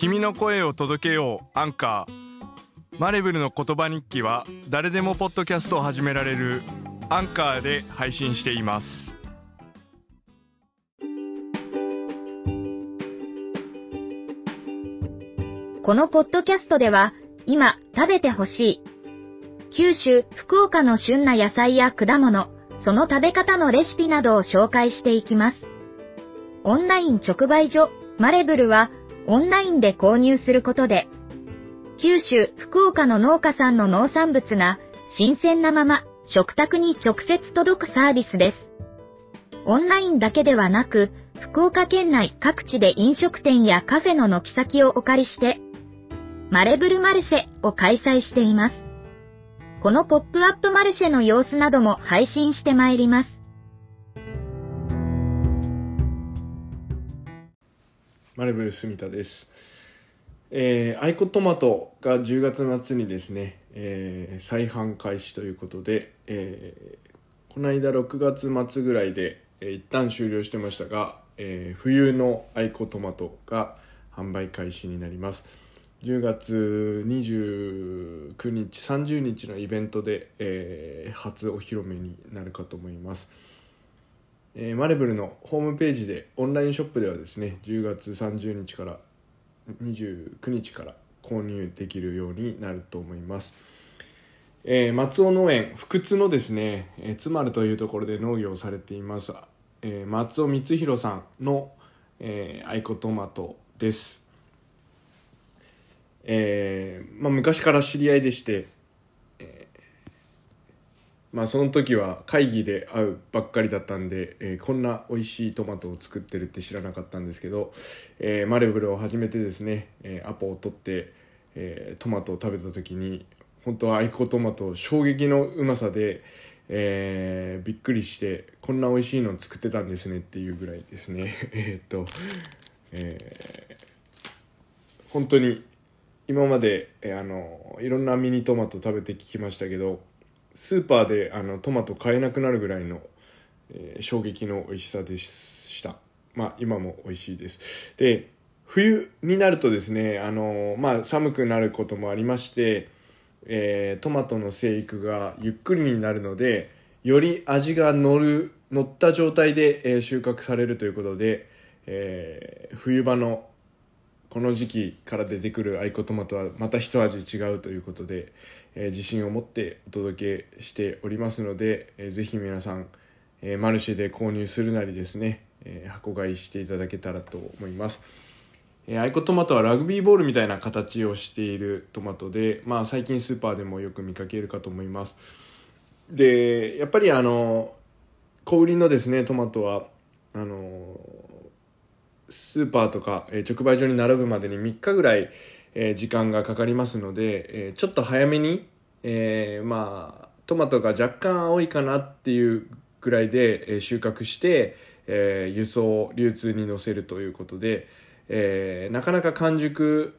君の声を届けようアンカーマレブルの言葉日記は誰でもポッドキャストを始められるアンカーで配信していますこのポッドキャストでは今食べてほしい九州、福岡の旬な野菜や果物、その食べ方のレシピなどを紹介していきます。オンライン直売所、マレブルは、オンラインで購入することで、九州、福岡の農家さんの農産物が、新鮮なまま、食卓に直接届くサービスです。オンラインだけではなく、福岡県内各地で飲食店やカフェの軒先をお借りして、マレブルマルシェを開催しています。このポップアップマルシェの様子なども配信してまいります。マレブル住田です。えー、アイコトマトが10月末にですね、えー再販開始ということで、えーこの間6月末ぐらいで、えー一旦終了してましたが、えー冬のアイコトマトが販売開始になります。10月29日30日のイベントで、えー初お披露目になるかと思います、えーマレブルのホームページでオンラインショップではですね10月30日から29日から購入できるようになると思います、えー松尾農園福津のですね、えー津丸というところで農業をされています、えー松尾光弘さんの、えーアイコトマトです。えーまあ、昔から知り合いでして、まあ、その時は会議で会うばっかりだったんで、えーこんな美味しいトマトを作ってるって知らなかったんですけど、えーマレブルを始めてですね、えーアポを取って、えトマトを食べた時に本当はアイコトマト衝撃のうまさで、えびっくりしてこんな美味しいの作ってたんですねっていうぐらいですね。えっと、え本当に今までえあのいろんなミニトマト食べて聞きましたけどスーパーであのトマト買えなくなるぐらいの、えー衝撃の美味しさでした。まあ今も美味しいです。で冬になるとですねあの、まあ、寒くなることもありまして、えートマトの生育がゆっくりになるのでより味が乗る乗った状態で、えー収穫されるということで、えー冬場のこの時期から出てくるアイコトマトはまた一味違うということで、えー自信を持ってお届けしておりますので、えーぜひ皆さん、えーマルシェで購入するなりですね、えー箱買いしていただけたらと思います、えーアイコトマトはラグビーボールみたいな形をしているトマトで、まあ、最近スーパーでもよく見かけるかと思います。でやっぱりあの小売りのですねトマトはあのスーパーとか、え直売所に並ぶまでに3日ぐらい、え時間がかかりますので、えちょっと早めに、えーまあトマトが若干青いかなっていうぐらいで、え収穫して、え輸送流通に乗せるということで、えなかなか完熟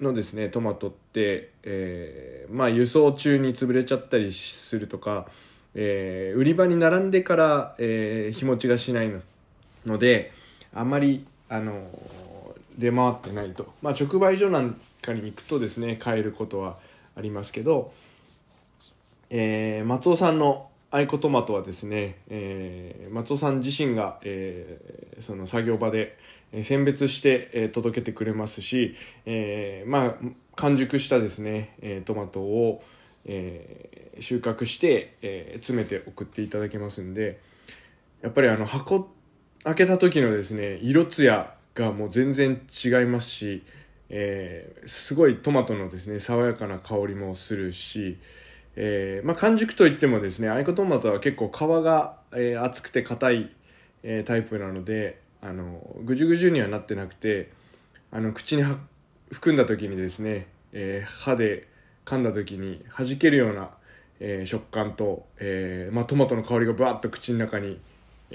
のですねトマトって、えまあ輸送中に潰れちゃったりするとか、え売り場に並んでから、え日持ちがしないののであまりあの出回ってないと、まあ、直売所なんかに行くとですね買えることはありますけど、えー松尾さんのアイコトマトはですね、えー松尾さん自身が、えーその作業場で選別して、え届けてくれますし、えまあ完熟したですね、えトマトを、え収穫して、え詰めて送っていただけますんでやっぱりあの箱開けた時のですね色艶がもう全然違いますし、えーすごいトマトのですね爽やかな香りもするし、えーまあ、完熟といってもですねアイコトマトは結構皮が、えー厚くて硬い、えータイプなのであのぐじゅぐじゅにはなってなくてあの口に含んだ時にですね、え歯で噛んだ時に弾けるような、え食感と、えまあ、トマトの香りがバーッと口の中に、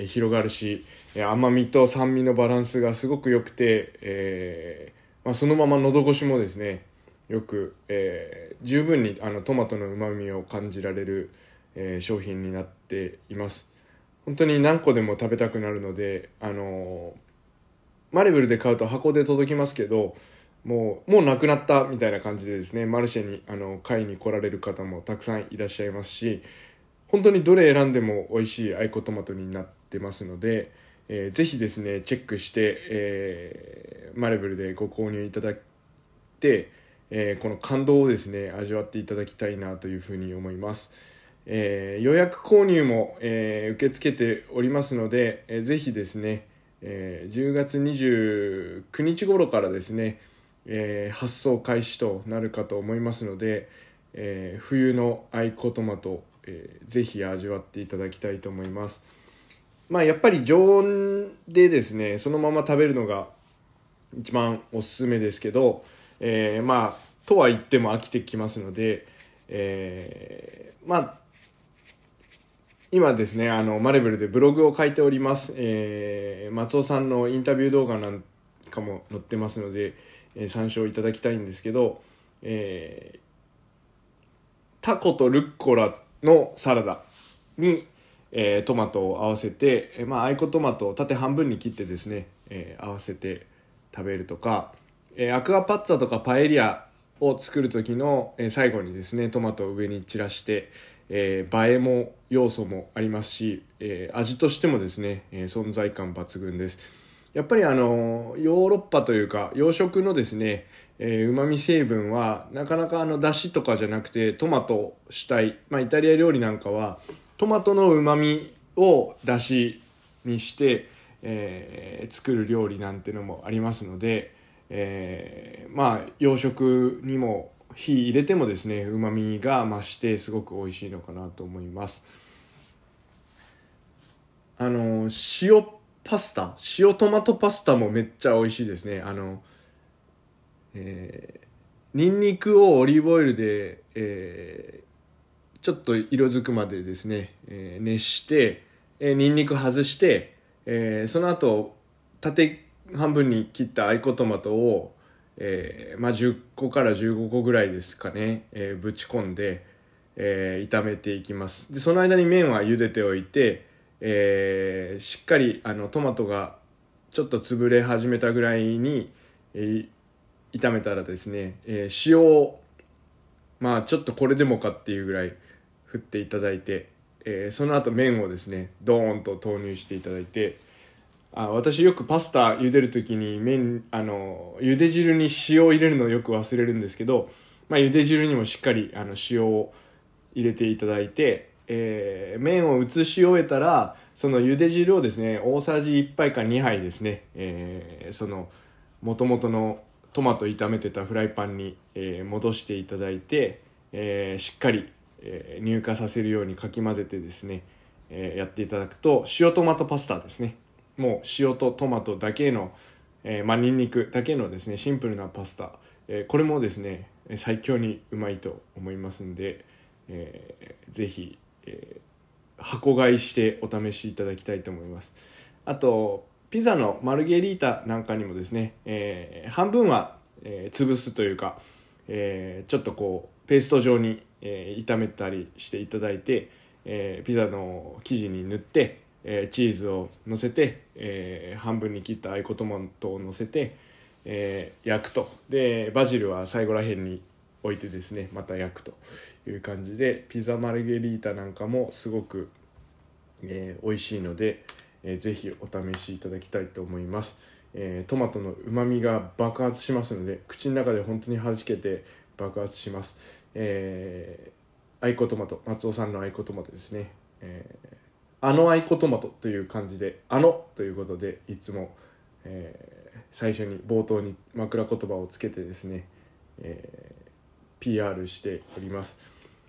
広がるし、え甘みと酸味のバランスがすごく良くて、えーまあ、そのまま喉越しもですねよく、えー十分にあのトマトのうまみを感じられる、えー商品になっています。本当に何個でも食べたくなるのであのーマレブルで買うと箱で届きますけどもうもうなくなったみたいな感じでですねマルシェにあの買いに来られる方もたくさんいらっしゃいますし本当にどれ選んでも美味しいアイコトマトになってますので、えー、ぜひですねチェックして、えー、マレブルでご購入いただいて、えー、この感動をですね味わっていただきたいなというふうに思います。えー、予約購入も、えー、受け付けておりますので、えー、ぜひですね、えー、10月29日頃からですね、えー、発送開始となるかと思いますので、えー、冬のアイコトマト、えー、ぜひ味わっていただきたいと思いますまあやっぱり常温でですねそのまま食べるのが一番おすすめですけど、えー、まあとは言っても飽きてきますので、えー、まあ今ですね、あの、マレブルでブログを書いております。えー、松尾さんのインタビュー動画なんかも載ってますので、えー、参照いただきたいんですけど、えー、タコとルッコラのサラダに、えー、トマトを合わせて、えー、まあ、アイコトマトを縦半分に切ってですね、えー、合わせて食べるとか、え、アクアパッツァとかパエリアを作る時の、え、最後にですね、トマトを上に散らして、え、映えも要素もありますし、え、味としてもですね、え、存在感抜群です。やっぱりあのヨーロッパというか洋食のですねうまみ成分はなかなかあのだしとかじゃなくてトマト主体、まあ、イタリア料理なんかはトマトのうまみをだしにして、えー、作る料理なんてのもありますので、えー、まあ洋食にも火入れてもですねうまみが増してすごく美味しいのかなと思います。あの塩パスタ塩トマトパスタもめっちゃ美味しいですね。あのえー、ニンニクをオリーブオイルで、え、ちょっと色づくまでですね、えー、熱して、えー、ニンニク外して、えー、その後縦半分に切ったアイコトマトを、えーまあ、10個から15個ぐらいですかね、えー、ぶち込んで、えー、炒めていきます。でその間に麺は茹でておいてえー、しっかりあのトマトがちょっと潰れ始めたぐらいに、えー、炒めたらですね、えー、塩をまあちょっとこれでもかっていうぐらい振っていただいて、えー、その後麺をですねドーンと投入していただいてあ私よくパスタ茹でる時に麺あの茹で汁に塩を入れるのをよく忘れるんですけど、まあ、茹で汁にもしっかりあの塩を入れていただいてえー、麺を移し終えたらその茹で汁をですね大さじ1杯か2杯ですね、えー、その元々のトマト炒めてたフライパンに、えー、戻していただいて、えー、しっかり、えー、乳化させるようにかき混ぜてですね、え、やっていただくと塩トマトパスタですね。もう塩とトマトだけの、えー、まあニンニクだけのですねシンプルなパスタ、え、これもですね最強にうまいと思いますんで、えー、ぜひえー、箱買いしてお試しいただきたいと思います。あとピザのマルゲリータなんかにもですね、えー、半分は、えー、潰すというか、えー、ちょっとこうペースト状に、えー、炒めたりしていただいて、えー、ピザの生地に塗って、えー、チーズを乗せて、えー、半分に切ったアイコトマトを乗せて、えー、焼くと。でバジルは最後らへんに置いてですねまた焼くという感じでピザマルゲリータなんかもすごく、えー、美味しいので、えー、ぜひお試しいただきたいと思います、えー、トマトのうまみが爆発しますので口の中で本当に弾けて爆発します、えー、アイコトマト松尾さんのアイコトマトですね、えー、あのアイコトマトという感じであのということでいつも、えー、最初に冒頭に枕言葉をつけてですね、えー PR しております。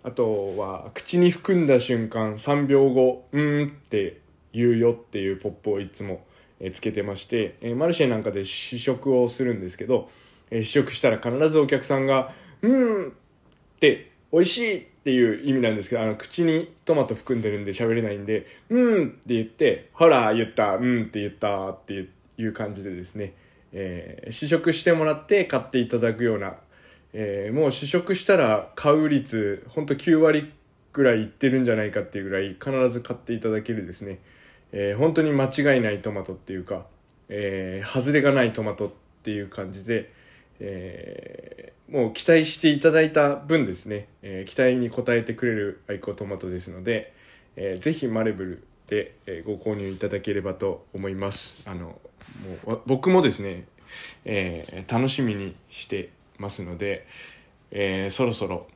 あとは口に含んだ瞬間3秒後「うん」って言うよっていうポップをいつもつけてまして、えマルシェなんかで試食をするんですけど、え試食したら必ずお客さんが「うん」って美味しいっていう意味なんですけどあの口にトマト含んでるんで喋れないんで「うん」って言って「ほら言ったうん」って言ったっていう感じでですね、えー、試食してもらって買っていただくようなえー、もう試食したら買う率ほんと9割ぐらいいってるんじゃないかっていうぐらい必ず買っていただけるですね、えー、本当に間違いないトマトっていうか、えー、外れがないトマトっていう感じで、えーもう期待していただいた分ですね、えー期待に応えてくれるアイコトマトですので、えーぜひマレブルで、えご購入いただければと思います。あのもう僕もですね、え楽しみにしてますので、えそろそろ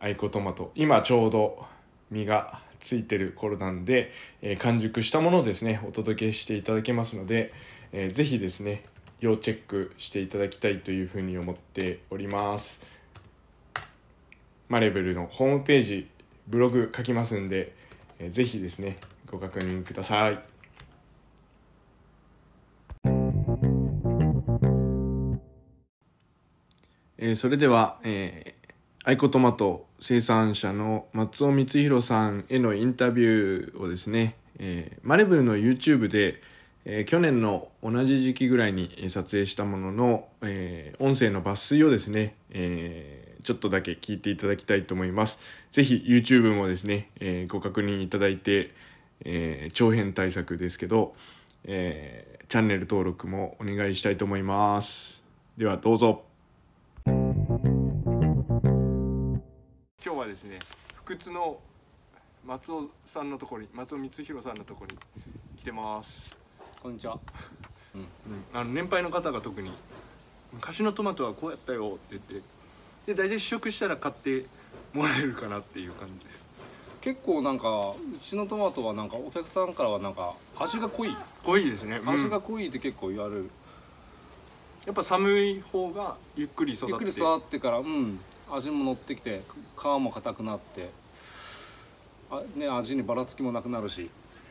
アイコトマト今ちょうど実がついてる頃なんで、え完熟したものをですねお届けしていただけますので、えーぜひですね要チェックしていただきたいというふうに思っております。マレブルのホームページブログ書きますんで、えーぜひですねご確認ください。えーそれでは、えーアイコトマト生産者の松尾光弘さんへのインタビューをですね、えーマレブルの YouTube で、えー去年の同じ時期ぐらいに撮影したものの、えー音声の抜粋をですね、えーちょっとだけ聞いていただきたいと思います。ぜひ YouTube もですね、えーご確認いただいて、えー長編対策ですけど、えーチャンネル登録もお願いしたいと思います。ではどうぞ。今日はですね不屈の松尾さんのところに松尾光弘さんのところに来てます、こんにちは。うん、あの年配の方が特に「昔のトマトはこうやったよ」って言ってで大体試食したら買ってもらえるかなっていう感じです。結構なんかうちのトマトはなんかお客さんからはなんか味が濃い、濃いですね、うん。味が濃いって結構言われる。やっぱ寒い方がゆっくり育って。ゆっくり触ってからうん。味も乗ってきて皮も硬くなって。あね味にばらつきもなくなるし、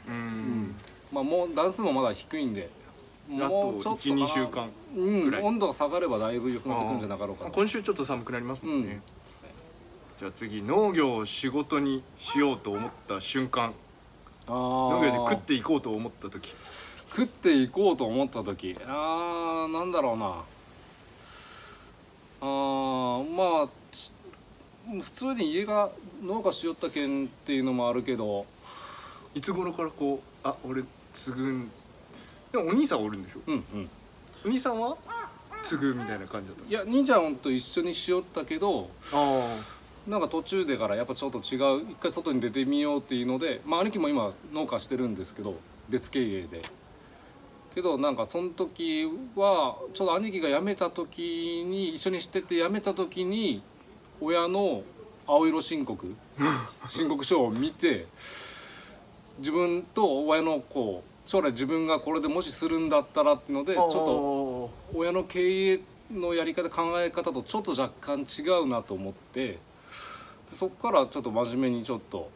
ううんん、まあもう段数もまだ低いんで。あと12週間うんぐらい。温度が下がればだいぶ良くなってくるんじゃなかろうかと。今週ちょっと寒くなりますもんね、うん。じゃあ次農業を仕事にしようと思った瞬間。農農業で食っていこうと思った時。食っていこうと思った時。あーなんだろうな。あーまあち普通に家が農家しよったけんっていうのもあるけど。いつ頃からこうあ俺継ぐんでもお兄さんおるんでしょ？うんうん。お兄さんは？継ぐみたいな感じだったいや兄ちゃんと一緒にしよったけどあなんか途中でからやっぱちょっと違う一回外に出てみようっていうのでまあ兄貴も今農家してるんですけど別経営で。けどなんかその時はちょうど兄貴が辞めた時に一緒にしてて辞めた時に親の青色申告 申告書を見て自分と親のこう将来自分がこれでもしするんだったらっていうのでちちょっと親の経営のやり方考え方とちょっと若干違うなと思ってそっからちょっと真面目にちょっと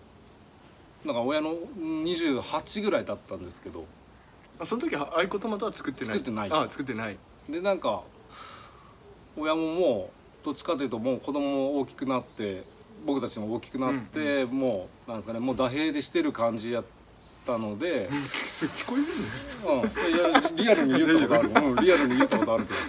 なんか親の28ぐらいだったんですけどあその時はアイコトマトは作ってない？作ってない。あ作ってない。でなんか親ももうどっちかというともう子供も大きくなって僕たちも大きくなって、もうなんですかねもう打平でしてる感じやったので、聞こえるうん、いやリアルに言ったことある、うん、リアルに言ったことあるけど。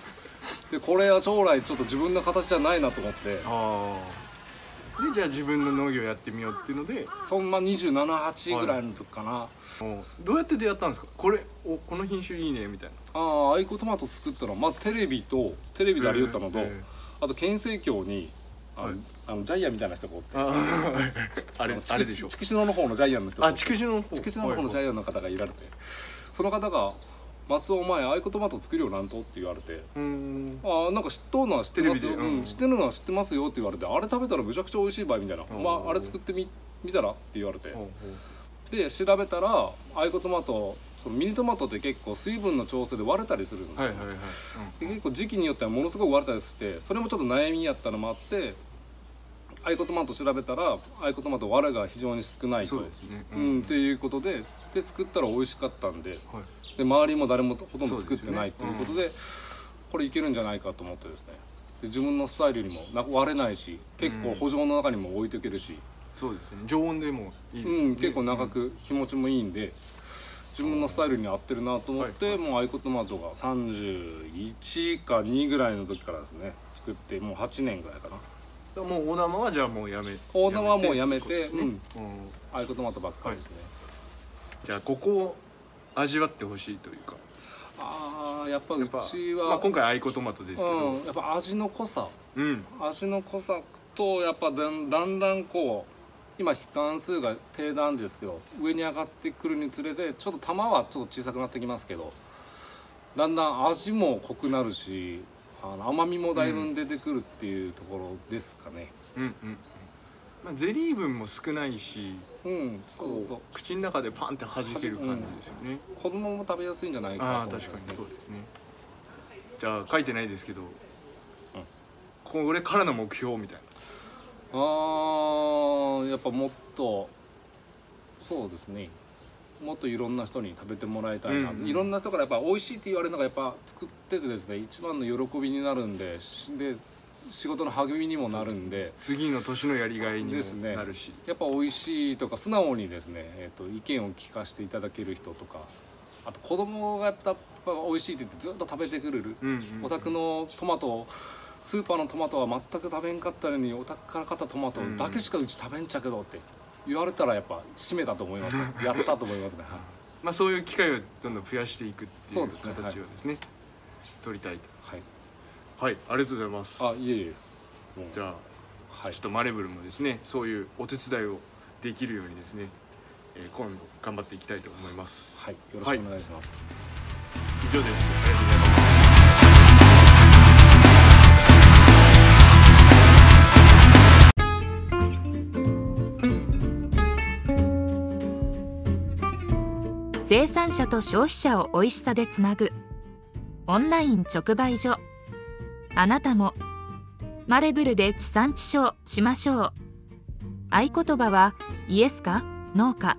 でこれは将来ちょっと自分の形じゃないなと思って。ああでじゃあ自分の農業やってみようっていうので。そんな278ぐらいの時かな、おどうやって出会ったんですか？これおこの品種いいねみたいな。ああアイコトマト作ったの。はまずテレビとテレビであれ言ったのと、ええあと県政協にあの、はい。あのジャイアンみたいな人がおって。ああれのあれでしょ。筑紫野の方のジャイアンの人筑紫野の方。筑紫野の方のジャイイアンの方がいられて。その方が「松尾お前アイコトマト作るよなんと?」って言われて。うーん「ああなんか知っとうのは知ってますよ、うん。うん、知ってるのは知ってますよ」って言われて「あれ食べたらむちゃくちゃ美味しいばい」みたいな「うんまああれ作ってみ見たら?」って言われて。で調べたらアイコトマトそのミニトマトって結構水分の調整で割れたりするん。で結構時期によってはものすごく割れたりしてそれもちょっと悩みやったのもあってアイコトマト調べたらアイコトマト割れが非常に少ないと。そうん、っていうことでで作ったら美味しかったんではい。で周りも誰もほとんど作ってないとそうですね。いうことでこれいけるんじゃないかと思ってですね。で自分のスタイルにもな割れないし結構補助の中にも置いていけるし、そうですね。常温でもいいね。うん、結構長く日持ちもいいんで自分のスタイルに合ってるなと思って、はいもうアイコトマトが31か2ぐらいの時からですね作ってもう8年ぐらいかなもう大玉はじゃあもうやめ大玉はもうやめてってことですね。うん。アイコトマトばっかりですね、じゃあここを味わってほしいというか。ああやっぱうちは、まあ、今回アイコトマトですけど、うん、やっぱ味の濃さ。うん。味の濃さとやっぱだんだんだんこう今段数が低段ですけど上に上がってくるにつれてちょっと玉はちょっと小さくなってきますけどだんだん味も濃くなるしあの甘みもだいぶ出てくるっていうところですかね。うんうんうん。まあ、ゼリー分も少ないしうんそうそう。口の中でパンって弾ける感じですよね、子供も食べやすいんじゃないかああなと思います確かにそうですね。じゃあ書いてないですけど、これからの目標みたいあーやっぱもっとそうですねもっといろんな人に食べてもらいたいな、うんうん。いろんな人からやっぱ美味しいって言われるのがやっぱ作っててですね一番の喜びになるんでしで仕事の励みにもなるんで。次の年のやりがいにもですね。なるし、やっぱ美味しいとか素直にですね、えー、と意見を聞かせていただける人とかあと子供がやっぱ美味しいって言ってずっと食べてくれる、うんうんうん。お宅のトマトスーパーのトマトは全く食べんかったのにお宅から買ったトマトだけしかうち食べんちゃけどって言われたらやっぱ締めたと思いますね。やったと思いますね、はい。まあ、そういう機会をどんどん増やしていくっていうそうですね。形をですね。取りたいと。はい、はい。ありがとうございます。あいえいえ。じゃあはい。ちょっとマレブルもですねそういうお手伝いをできるようにですね、えー今度頑張っていきたいと思います。はい、よろしくお願いします、以上です。ありがとうございます生産者と消費者を美味しさでつなぐ。オンライン直売所。あなたも。マレブルで地産地消しましょう。合言葉はイエスかノーか。